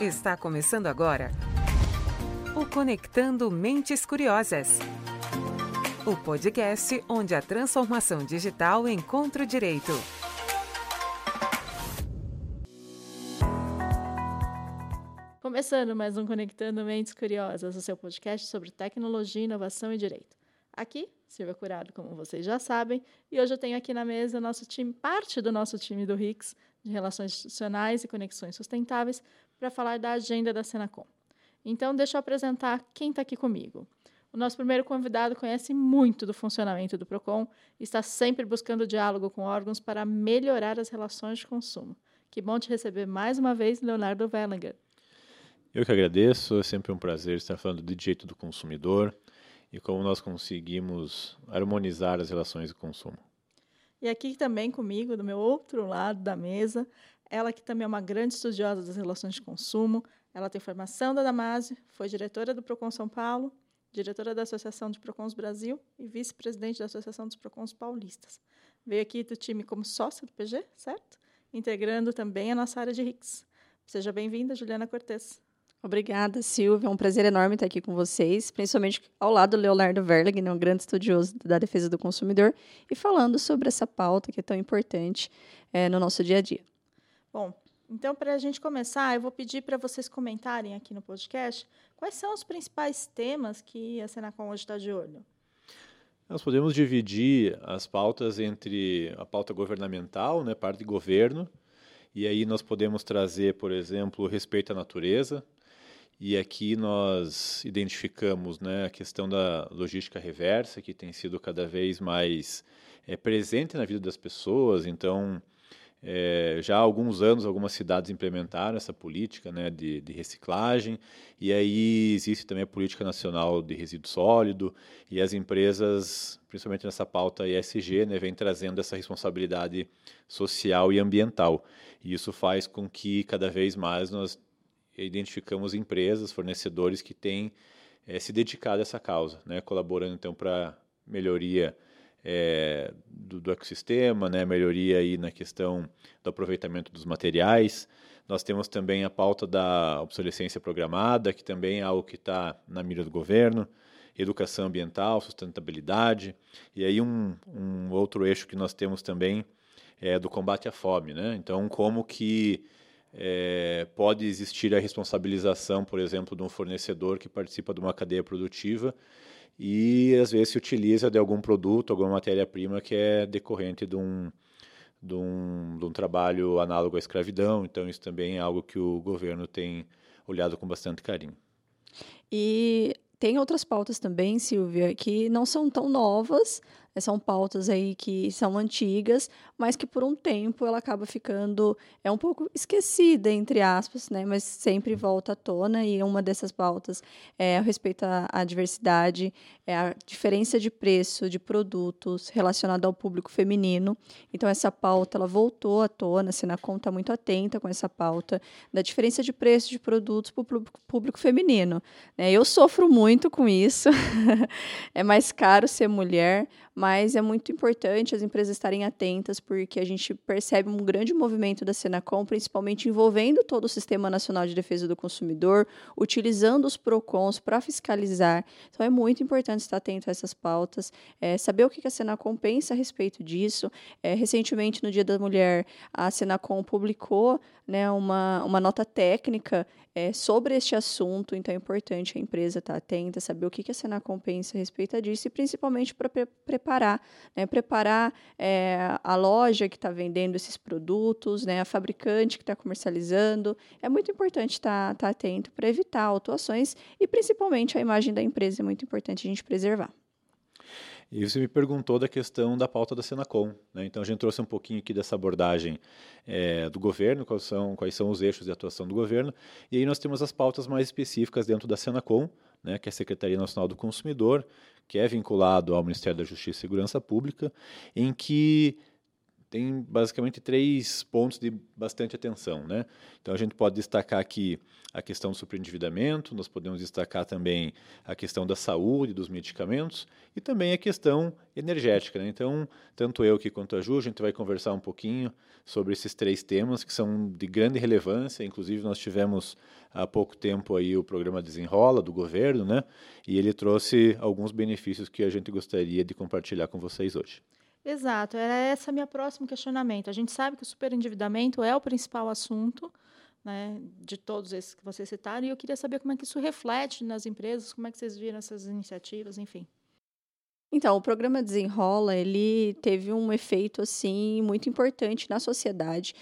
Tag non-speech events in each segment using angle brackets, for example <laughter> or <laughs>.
Está começando agora o Conectando Mentes Curiosas. O podcast onde a transformação digital encontra o direito. Começando mais um Conectando Mentes Curiosas, o seu podcast sobre tecnologia, inovação e direito. Aqui, Silvia Curado, como vocês já sabem, e hoje eu tenho aqui na mesa nosso time, parte do nosso time do RICS, de Relações Institucionais e Conexões Sustentáveis, para falar da agenda da Senacom. Então, deixa eu apresentar quem está aqui comigo. O nosso primeiro convidado conhece muito do funcionamento do PROCON e está sempre buscando diálogo com órgãos para melhorar as relações de consumo. Que bom te receber mais uma vez, Leonardo Wellinger. Eu que agradeço, é sempre um prazer estar falando do direito do consumidor e como nós conseguimos harmonizar as relações de consumo. E aqui também comigo, do meu outro lado da mesa, ela que também é uma grande estudiosa das relações de consumo, ela tem formação da Damásio, foi diretora do Procon São Paulo, diretora da Associação de Procons Brasil e vice-presidente da Associação dos Procons Paulistas. Veio aqui do time como sócia do PG, certo? Integrando também a nossa área de RICS. Seja bem-vinda, Juliana Cortes. Obrigada, Silvia. É um prazer enorme estar aqui com vocês, principalmente ao lado do Leonardo Verlag, né, um grande estudioso da defesa do consumidor, e falando sobre essa pauta que é tão importante é, no nosso dia a dia. Bom, então, para a gente começar, eu vou pedir para vocês comentarem aqui no podcast quais são os principais temas que a Senacom hoje está de olho. Nós podemos dividir as pautas entre a pauta governamental, né, parte de governo, e aí nós podemos trazer, por exemplo, respeito à natureza, e aqui nós identificamos né, a questão da logística reversa, que tem sido cada vez mais é, presente na vida das pessoas. Então, é, já há alguns anos, algumas cidades implementaram essa política né, de, de, reciclagem, e aí existe também a Política Nacional de Resíduo Sólido, e as empresas, principalmente nessa pauta ESG, né, vem trazendo essa responsabilidade social e ambiental. E isso faz com que cada vez mais nós identificamos empresas, fornecedores que têm é, se dedicado a essa causa, né, colaborando então para melhoria é, do, do, ecossistema, né, melhoria aí na questão do aproveitamento dos materiais. Nós temos também a pauta da obsolescência programada, que também é algo que está na mira do governo, educação ambiental, sustentabilidade, e aí um, um outro eixo que nós temos também é do combate à fome, né? Então, como que é, pode existir a responsabilização, por exemplo, de um fornecedor que participa de uma cadeia produtiva e às vezes se utiliza de algum produto, alguma matéria-prima que é decorrente de um, de, um, de um trabalho análogo à escravidão. Então, isso também é algo que o governo tem olhado com bastante carinho. E tem outras pautas também, Silvia, que não são tão novas, são pautas aí que são antigas, mas que por um tempo ela acaba ficando é um pouco esquecida entre aspas, né? Mas sempre volta à tona e uma dessas pautas é a respeito à, à diversidade, é a diferença de preço de produtos relacionado ao público feminino. Então essa pauta ela voltou à tona, a Senacom está muito atenta com essa pauta da diferença de preço de produtos para o público, público feminino. Né? Eu sofro muito com isso. <laughs> é mais caro ser mulher, mas é muito importante as empresas estarem atentas, porque a gente percebe um grande movimento da Senacom, principalmente envolvendo todo o Sistema Nacional de Defesa do Consumidor, utilizando os PROCONs para fiscalizar. Então, é muito importante estar atento a essas pautas, é, saber o que a Senacom pensa a respeito disso. É, recentemente, no Dia da Mulher, a Senacom publicou né, uma, uma nota técnica é, sobre este assunto, então é importante a empresa estar atenta, saber o que, que a Senacom pensa a respeito disso e principalmente para pre preparar, né, preparar é, a loja que está vendendo esses produtos, né, a fabricante que está comercializando. É muito importante estar, estar atento para evitar autuações e principalmente a imagem da empresa é muito importante a gente preservar. E você me perguntou da questão da pauta da Senacom. Né? Então, a gente trouxe um pouquinho aqui dessa abordagem é, do governo, quais são, quais são os eixos de atuação do governo. E aí nós temos as pautas mais específicas dentro da Senacom, né, que é a Secretaria Nacional do Consumidor, que é vinculado ao Ministério da Justiça e Segurança Pública, em que tem basicamente três pontos de bastante atenção. Né? Então, a gente pode destacar aqui a questão do superendividamento, nós podemos destacar também a questão da saúde, dos medicamentos e também a questão energética. Né? Então, tanto eu que quanto a Ju, a gente vai conversar um pouquinho sobre esses três temas que são de grande relevância. Inclusive, nós tivemos há pouco tempo aí o programa Desenrola do governo, né? E ele trouxe alguns benefícios que a gente gostaria de compartilhar com vocês hoje. Exato, era esse meu próximo questionamento. A gente sabe que o superendividamento é o principal assunto né, de todos esses que vocês citaram, e eu queria saber como é que isso reflete nas empresas, como é que vocês viram essas iniciativas, enfim. Então, o programa Desenrola, ele teve um efeito, assim, muito importante na sociedade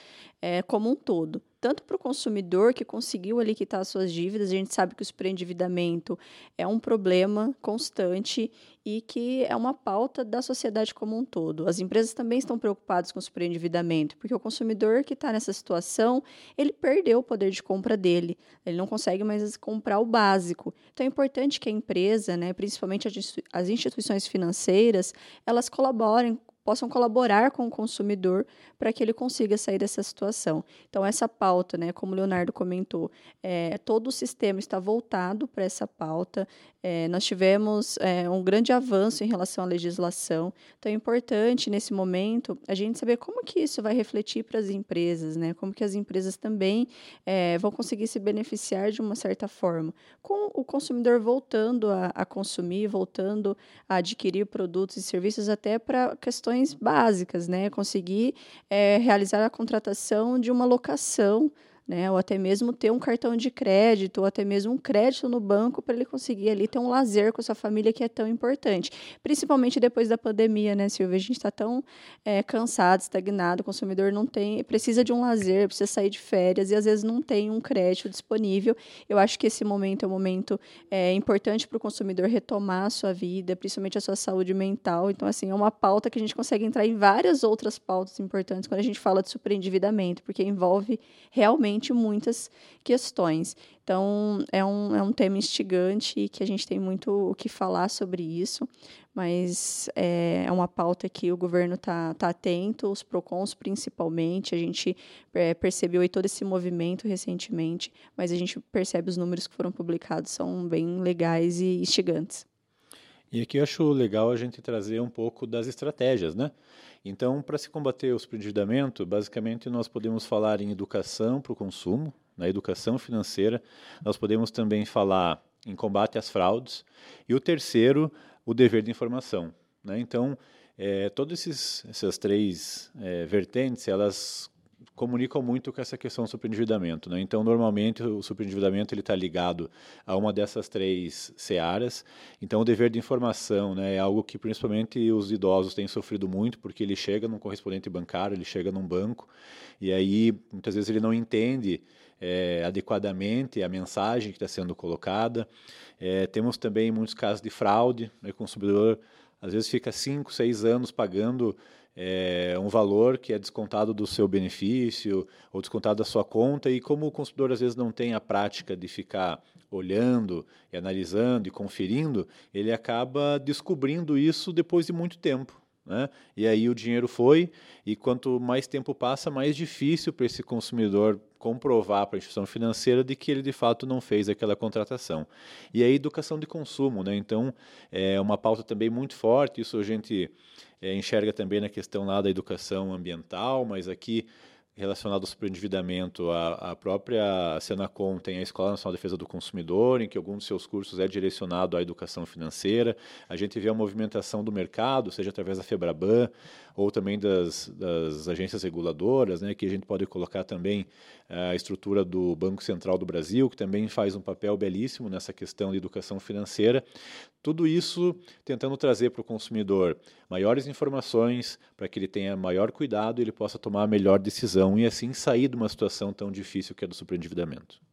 é, como um todo tanto para o consumidor que conseguiu ali quitar suas dívidas, a gente sabe que o superendividamento é um problema constante e que é uma pauta da sociedade como um todo. As empresas também estão preocupadas com o superendividamento, porque o consumidor que está nessa situação, ele perdeu o poder de compra dele, ele não consegue mais comprar o básico. Então é importante que a empresa, né, principalmente as instituições financeiras, elas colaborem possam colaborar com o consumidor para que ele consiga sair dessa situação. Então, essa pauta, né, como o Leonardo comentou, é, todo o sistema está voltado para essa pauta. É, nós tivemos é, um grande avanço em relação à legislação. Então, é importante, nesse momento, a gente saber como que isso vai refletir para as empresas, né? como que as empresas também é, vão conseguir se beneficiar de uma certa forma. Com o consumidor voltando a, a consumir, voltando a adquirir produtos e serviços até para questões básicas, né? Conseguir é, realizar a contratação de uma locação né? Ou até mesmo ter um cartão de crédito, ou até mesmo um crédito no banco para ele conseguir ali ter um lazer com a sua família que é tão importante. Principalmente depois da pandemia, né, Silvia? A gente está tão é, cansado, estagnado, o consumidor não tem, precisa de um lazer, precisa sair de férias e às vezes não tem um crédito disponível. Eu acho que esse momento é um momento é, importante para o consumidor retomar a sua vida, principalmente a sua saúde mental. Então, assim, é uma pauta que a gente consegue entrar em várias outras pautas importantes quando a gente fala de superendividamento, porque envolve realmente muitas questões. Então, é um, é um tema instigante e que a gente tem muito o que falar sobre isso, mas é, é uma pauta que o governo está tá atento, os PROCONs principalmente. A gente é, percebeu aí todo esse movimento recentemente, mas a gente percebe os números que foram publicados são bem legais e instigantes. E aqui eu acho legal a gente trazer um pouco das estratégias, né? Então, para se combater o superendividamento, basicamente nós podemos falar em educação para o consumo, na educação financeira, nós podemos também falar em combate às fraudes, e o terceiro, o dever de informação. Né? Então, é, todas essas três é, vertentes, elas comunicam muito com essa questão do superendividamento. Né? Então, normalmente, o superendividamento está ligado a uma dessas três searas. Então, o dever de informação né, é algo que, principalmente, os idosos têm sofrido muito, porque ele chega num correspondente bancário, ele chega num banco, e aí, muitas vezes, ele não entende é, adequadamente a mensagem que está sendo colocada. É, temos também muitos casos de fraude, né, o consumidor às vezes fica 5, 6 anos pagando é, um valor que é descontado do seu benefício ou descontado da sua conta, e como o consumidor às vezes não tem a prática de ficar olhando e analisando e conferindo, ele acaba descobrindo isso depois de muito tempo. Né? E aí o dinheiro foi, e quanto mais tempo passa, mais difícil para esse consumidor comprovar para a instituição financeira de que ele de fato não fez aquela contratação. E a educação de consumo, né? então é uma pauta também muito forte, isso a gente é, enxerga também na questão lá da educação ambiental, mas aqui relacionado ao superendividamento, a, a própria Senacom tem a Escola Nacional de Defesa do Consumidor, em que algum dos seus cursos é direcionado à educação financeira. A gente vê a movimentação do mercado, seja através da Febraban ou também das, das agências reguladoras, né, que a gente pode colocar também a estrutura do Banco Central do Brasil, que também faz um papel belíssimo nessa questão de educação financeira. Tudo isso tentando trazer para o consumidor maiores informações para que ele tenha maior cuidado e ele possa tomar a melhor decisão e assim sair de uma situação tão difícil que é do superendividamento.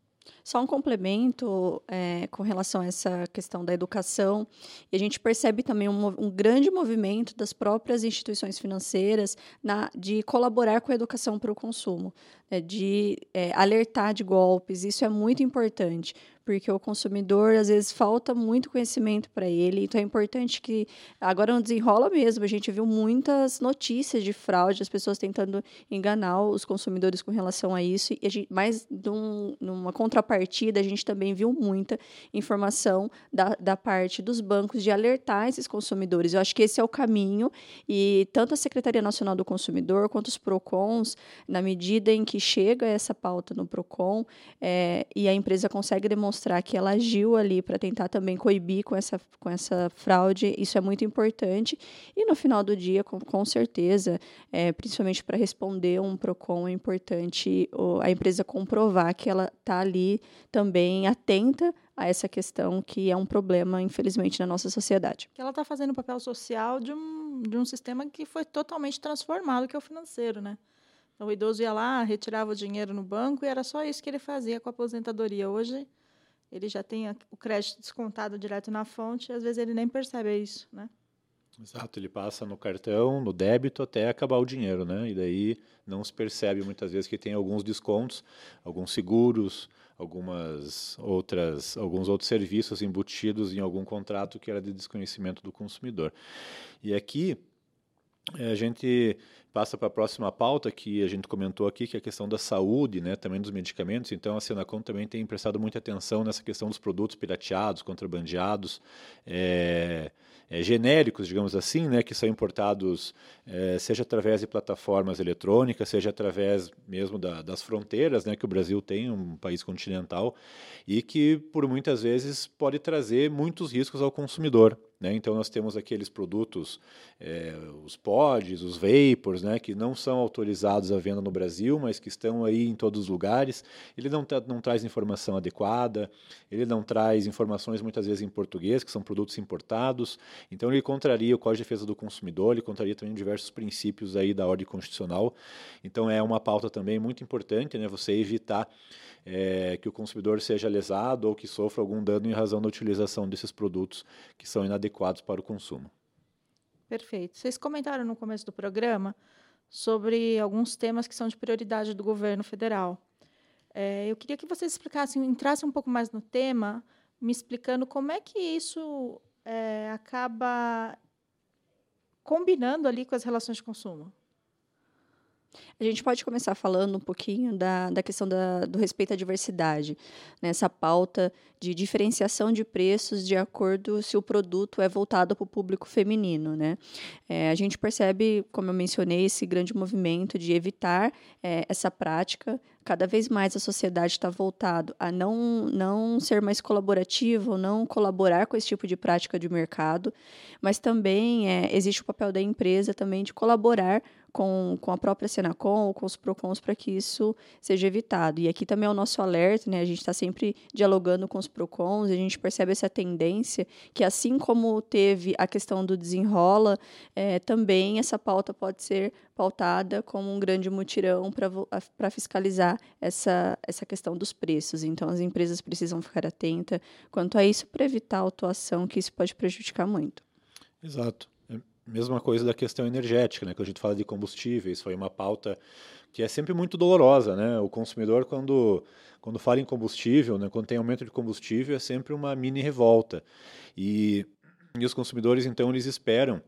Só um complemento é, com relação a essa questão da educação, e a gente percebe também um, um grande movimento das próprias instituições financeiras na, de colaborar com a educação para o consumo, né, de é, alertar de golpes, isso é muito importante, porque o consumidor às vezes falta muito conhecimento para ele. Então é importante que agora não desenrola mesmo. A gente viu muitas notícias de fraude, as pessoas tentando enganar os consumidores com relação a isso. E a gente, mas num, numa contrapartida, a gente também viu muita informação da, da parte dos bancos de alertar esses consumidores. Eu acho que esse é o caminho e tanto a Secretaria Nacional do Consumidor quanto os PROCONs, na medida em que chega essa pauta no PROCON é, e a empresa consegue demonstrar demonstrar que ela agiu ali para tentar também coibir com essa, com essa fraude, isso é muito importante. E no final do dia, com, com certeza, é, principalmente para responder um PROCON, é importante a empresa comprovar que ela está ali também atenta a essa questão que é um problema, infelizmente, na nossa sociedade. Ela está fazendo o papel social de um, de um sistema que foi totalmente transformado, que é o financeiro, né? Então, o idoso ia lá, retirava o dinheiro no banco e era só isso que ele fazia com a aposentadoria. Hoje, ele já tem o crédito descontado direto na fonte às vezes ele nem percebe isso, né? Exato, ele passa no cartão, no débito até acabar o dinheiro, né? E daí não se percebe muitas vezes que tem alguns descontos, alguns seguros, algumas outras, alguns outros serviços embutidos em algum contrato que era de desconhecimento do consumidor. E aqui a gente passa para a próxima pauta que a gente comentou aqui, que é a questão da saúde, né, também dos medicamentos. Então, a Senacom também tem prestado muita atenção nessa questão dos produtos pirateados, contrabandeados, é, é, genéricos, digamos assim, né, que são importados é, seja através de plataformas eletrônicas, seja através mesmo da, das fronteiras, né, que o Brasil tem, um país continental, e que por muitas vezes pode trazer muitos riscos ao consumidor. Né? Então, nós temos aqueles produtos, é, os pods, os vapors, né, que não são autorizados à venda no Brasil, mas que estão aí em todos os lugares. Ele não, não traz informação adequada, ele não traz informações muitas vezes em português, que são produtos importados. Então, ele contraria o Código de Defesa do Consumidor, ele contraria também diversos princípios aí da ordem constitucional. Então, é uma pauta também muito importante, né, você evitar é, que o consumidor seja lesado ou que sofra algum dano em razão da utilização desses produtos que são inadequados para o consumo. Perfeito. Vocês comentaram no começo do programa sobre alguns temas que são de prioridade do governo federal. É, eu queria que vocês explicassem, entrassem um pouco mais no tema, me explicando como é que isso é, acaba combinando ali com as relações de consumo. A gente pode começar falando um pouquinho da, da questão da, do respeito à diversidade, nessa né? pauta de diferenciação de preços de acordo se o produto é voltado para o público feminino. Né? É, a gente percebe, como eu mencionei, esse grande movimento de evitar é, essa prática. Cada vez mais a sociedade está voltado a não, não ser mais colaborativo, não colaborar com esse tipo de prática de mercado, mas também é, existe o papel da empresa também de colaborar com, com a própria Senacom ou com os PROCONs para que isso seja evitado. E aqui também é o nosso alerta, né? A gente está sempre dialogando com os PROCONs, a gente percebe essa tendência que, assim como teve a questão do desenrola, é, também essa pauta pode ser pautada como um grande mutirão para fiscalizar essa, essa questão dos preços. Então, as empresas precisam ficar atentas quanto a isso para evitar a atuação, que isso pode prejudicar muito. Exato. Mesma coisa da questão energética, né? Quando a gente fala de combustíveis, foi uma pauta que é sempre muito dolorosa, né? O consumidor, quando, quando fala em combustível, né? quando tem aumento de combustível, é sempre uma mini revolta. E, e os consumidores, então, eles esperam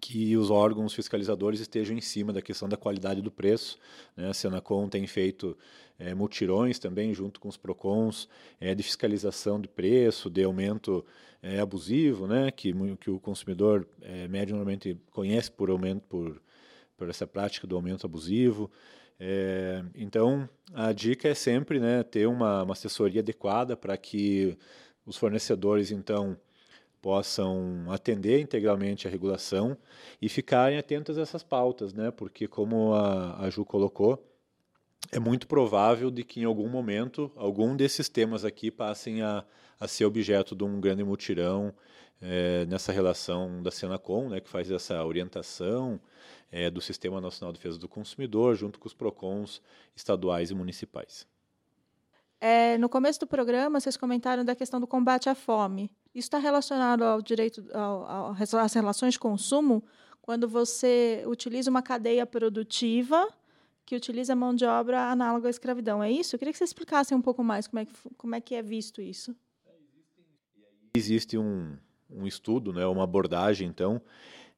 que os órgãos fiscalizadores estejam em cima da questão da qualidade do preço. Né? A Senacom tem feito é, mutirões também, junto com os PROCONs, é, de fiscalização de preço, de aumento é, abusivo, né? que, que o consumidor é, médio normalmente conhece por aumento, por, por essa prática do aumento abusivo. É, então, a dica é sempre né, ter uma, uma assessoria adequada para que os fornecedores, então, possam atender integralmente a regulação e ficarem atentos a essas pautas, né? Porque como a, a Ju colocou, é muito provável de que em algum momento algum desses temas aqui passem a, a ser objeto de um grande mutirão é, nessa relação da Senacom, né, que faz essa orientação é, do Sistema Nacional de Defesa do Consumidor junto com os PROCONs estaduais e municipais. É, no começo do programa, vocês comentaram da questão do combate à fome. Isso está relacionado ao direito às relações de consumo, quando você utiliza uma cadeia produtiva que utiliza mão de obra análoga à escravidão. É isso? Eu queria que vocês explicassem um pouco mais como é que, como é, que é visto isso. Existe um, um estudo, né, uma abordagem, então,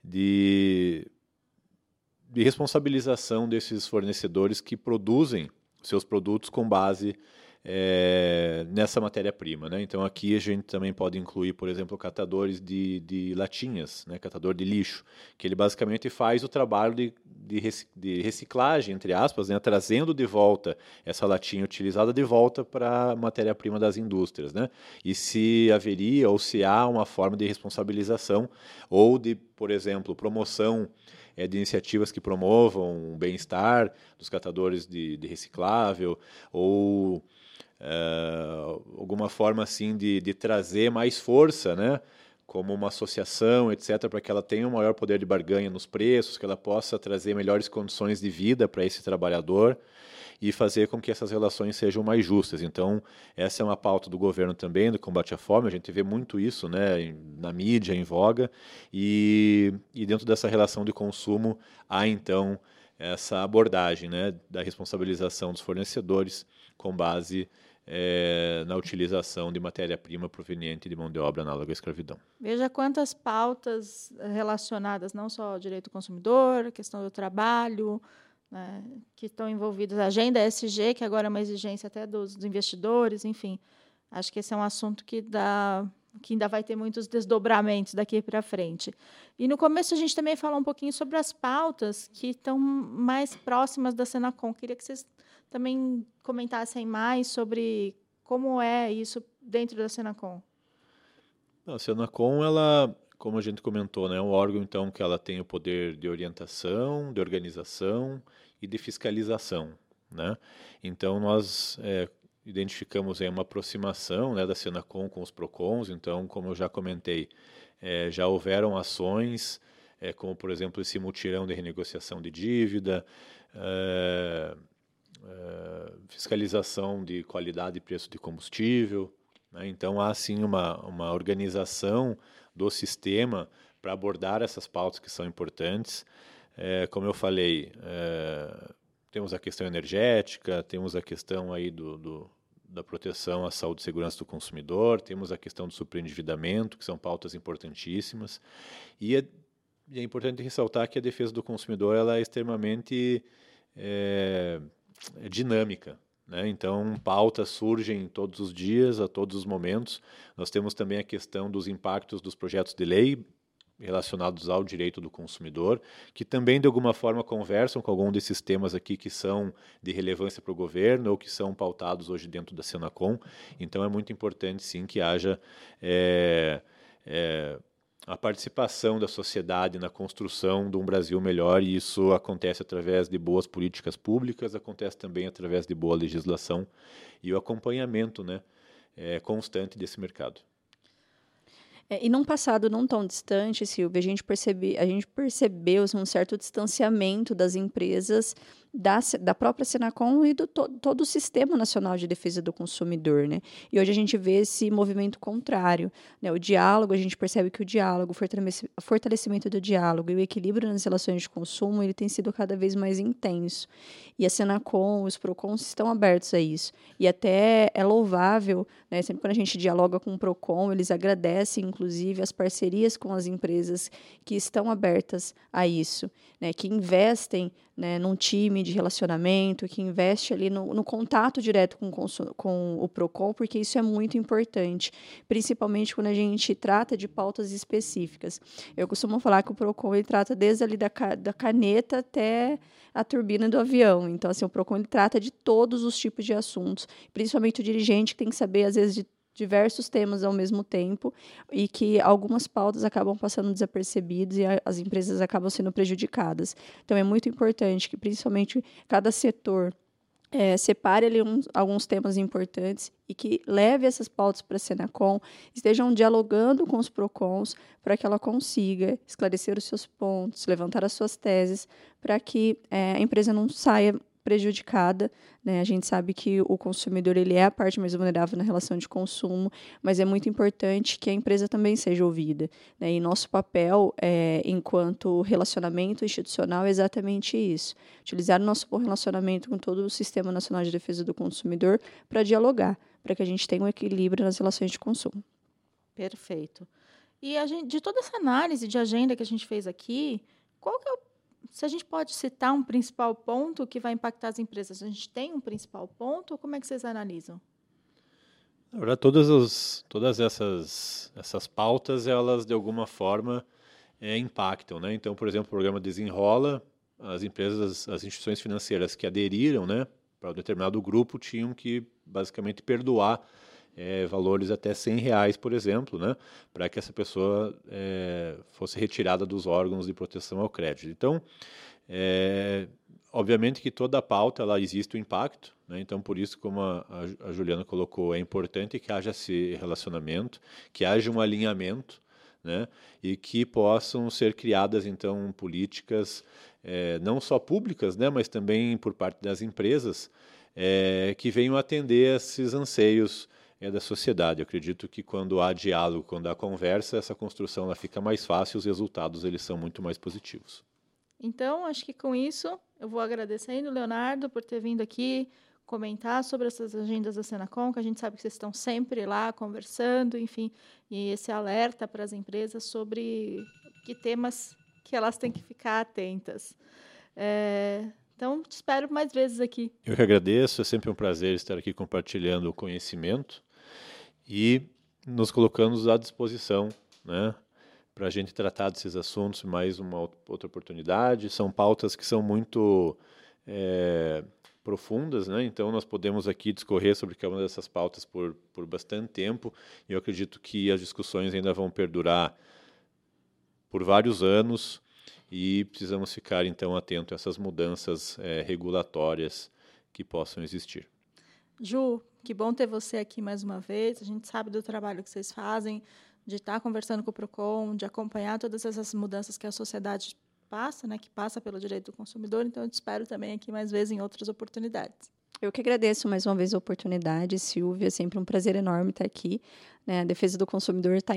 de, de responsabilização desses fornecedores que produzem seus produtos com base é, nessa matéria-prima. Né? Então aqui a gente também pode incluir, por exemplo, catadores de, de latinhas, né? catador de lixo, que ele basicamente faz o trabalho de, de reciclagem, entre aspas, né? trazendo de volta essa latinha utilizada de volta para a matéria-prima das indústrias. Né? E se haveria ou se há uma forma de responsabilização ou de, por exemplo, promoção é, de iniciativas que promovam o bem-estar dos catadores de, de reciclável ou é, alguma forma assim de, de trazer mais força, né? como uma associação, etc., para que ela tenha um maior poder de barganha nos preços, que ela possa trazer melhores condições de vida para esse trabalhador e fazer com que essas relações sejam mais justas. Então, essa é uma pauta do governo também, do combate à fome, a gente vê muito isso né, na mídia, em voga, e, e dentro dessa relação de consumo há, então, essa abordagem né, da responsabilização dos fornecedores com base é, na utilização de matéria-prima proveniente de mão de obra análoga à escravidão. Veja quantas pautas relacionadas não só ao direito do consumidor, questão do trabalho, né, que estão envolvidas, a agenda SG, que agora é uma exigência até dos, dos investidores, enfim. Acho que esse é um assunto que dá que ainda vai ter muitos desdobramentos daqui para frente. E no começo a gente também falou um pouquinho sobre as pautas que estão mais próximas da Senacom. Queria que vocês também comentassem mais sobre como é isso dentro da Senacom. A Senacom, ela, como a gente comentou, né, é um órgão então que ela tem o poder de orientação, de organização e de fiscalização, né? Então nós é, identificamos aí uma aproximação né, da Senacom com os Procons. Então, como eu já comentei, é, já houveram ações, é, como por exemplo esse mutirão de renegociação de dívida. É, é, fiscalização de qualidade e preço de combustível. Né? Então, há sim uma, uma organização do sistema para abordar essas pautas que são importantes. É, como eu falei, é, temos a questão energética, temos a questão aí do, do, da proteção à saúde e segurança do consumidor, temos a questão do superendividamento, que são pautas importantíssimas. E é, é importante ressaltar que a defesa do consumidor ela é extremamente dinâmica. Né? Então, pautas surgem todos os dias, a todos os momentos. Nós temos também a questão dos impactos dos projetos de lei relacionados ao direito do consumidor, que também de alguma forma conversam com algum desses temas aqui que são de relevância para o governo ou que são pautados hoje dentro da Senacom. Então é muito importante sim que haja é, é, a participação da sociedade na construção de um Brasil melhor, e isso acontece através de boas políticas públicas, acontece também através de boa legislação e o acompanhamento né, é, constante desse mercado. É, e num passado não tão distante, Silvia, a gente, percebe, a gente percebeu assim, um certo distanciamento das empresas da, da própria Senacom e do to, todo o Sistema Nacional de Defesa do Consumidor. Né? E hoje a gente vê esse movimento contrário. Né? O diálogo, a gente percebe que o diálogo, o fortalecimento do diálogo e o equilíbrio nas relações de consumo ele tem sido cada vez mais intenso. E a Senacom, os PROCONs estão abertos a isso. E até é louvável, né? sempre quando a gente dialoga com o PROCON, eles agradecem, inclusive, as parcerias com as empresas que estão abertas a isso, né? que investem né, num time de relacionamento, que investe ali no, no contato direto com, com o PROCON, porque isso é muito importante, principalmente quando a gente trata de pautas específicas. Eu costumo falar que o PROCON ele trata desde ali da, da caneta até a turbina do avião. Então, assim, o PROCON ele trata de todos os tipos de assuntos, principalmente o dirigente que tem que saber, às vezes, de diversos temas ao mesmo tempo e que algumas pautas acabam passando desapercebidas e a, as empresas acabam sendo prejudicadas. Então é muito importante que principalmente cada setor é, separe ali uns, alguns temas importantes e que leve essas pautas para a Senacom, estejam dialogando com os PROCONs para que ela consiga esclarecer os seus pontos, levantar as suas teses, para que é, a empresa não saia prejudicada. Né? A gente sabe que o consumidor ele é a parte mais vulnerável na relação de consumo, mas é muito importante que a empresa também seja ouvida. Né? E nosso papel, é, enquanto relacionamento institucional, é exatamente isso: utilizar o nosso bom relacionamento com todo o Sistema Nacional de Defesa do Consumidor para dialogar, para que a gente tenha um equilíbrio nas relações de consumo. Perfeito. E gente, de toda essa análise de agenda que a gente fez aqui, qual que é o, se a gente pode citar um principal ponto que vai impactar as empresas? A gente tem um principal ponto ou como é que vocês analisam? Na verdade, todas, as, todas essas, essas pautas, elas de alguma forma é, impactam. Né? Então, por exemplo, o programa Desenrola, as empresas, as instituições financeiras que aderiram né, para um determinado grupo tinham que basicamente perdoar é, valores até 100 reais, por exemplo, né, para que essa pessoa é, fosse retirada dos órgãos de proteção ao crédito. Então, é, obviamente que toda a pauta ela existe o impacto, né, então por isso, como a, a, Juliana colocou, é importante que haja esse relacionamento, que haja um alinhamento, né, e que possam ser criadas então políticas é, não só públicas, né, mas também por parte das empresas é, que venham atender esses anseios é da sociedade. Eu acredito que quando há diálogo, quando há conversa, essa construção ela fica mais fácil, os resultados eles são muito mais positivos. Então, acho que com isso eu vou agradecendo, Leonardo, por ter vindo aqui comentar sobre essas agendas da Senacom, que a gente sabe que vocês estão sempre lá conversando, enfim, e esse alerta para as empresas sobre que temas que elas têm que ficar atentas. É, então, te espero mais vezes aqui. Eu que agradeço, é sempre um prazer estar aqui compartilhando o conhecimento e nos colocamos à disposição, né, para a gente tratar desses assuntos mais uma outra oportunidade. São pautas que são muito é, profundas, né? Então nós podemos aqui discorrer sobre cada uma dessas pautas por, por bastante tempo. E eu acredito que as discussões ainda vão perdurar por vários anos e precisamos ficar então atento a essas mudanças é, regulatórias que possam existir. Ju, que bom ter você aqui mais uma vez. A gente sabe do trabalho que vocês fazem, de estar conversando com o Procon, de acompanhar todas essas mudanças que a sociedade passa, né, que passa pelo direito do consumidor. Então, eu te espero também aqui mais vezes em outras oportunidades. Eu que agradeço mais uma vez a oportunidade, Silvia. É sempre um prazer enorme estar aqui. Né? A defesa do consumidor está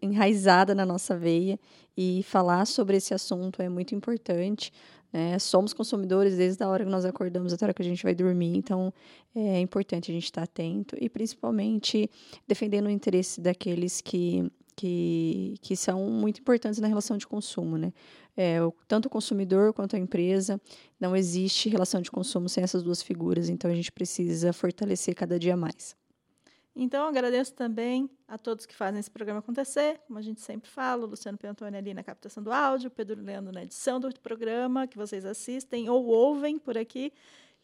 enraizada na nossa veia e falar sobre esse assunto é muito importante. Né? Somos consumidores desde a hora que nós acordamos até a hora que a gente vai dormir, então é importante a gente estar atento e principalmente defendendo o interesse daqueles que, que, que são muito importantes na relação de consumo. Né? É, tanto o consumidor quanto a empresa, não existe relação de consumo sem essas duas figuras, então a gente precisa fortalecer cada dia mais. Então, agradeço também a todos que fazem esse programa acontecer, como a gente sempre fala, o Luciano Piantoni ali na captação do áudio, Pedro Leandro na edição do programa, que vocês assistem ou ouvem por aqui.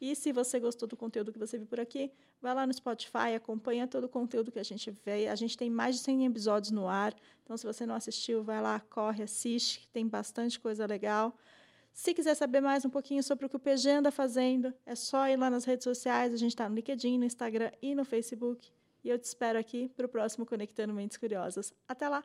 E se você gostou do conteúdo que você viu por aqui, vai lá no Spotify, acompanha todo o conteúdo que a gente vê. A gente tem mais de 100 episódios no ar, então se você não assistiu, vai lá, corre, assiste, que tem bastante coisa legal. Se quiser saber mais um pouquinho sobre o que o PG anda fazendo, é só ir lá nas redes sociais. A gente está no LinkedIn, no Instagram e no Facebook. E eu te espero aqui para o próximo Conectando Mentes Curiosas. Até lá!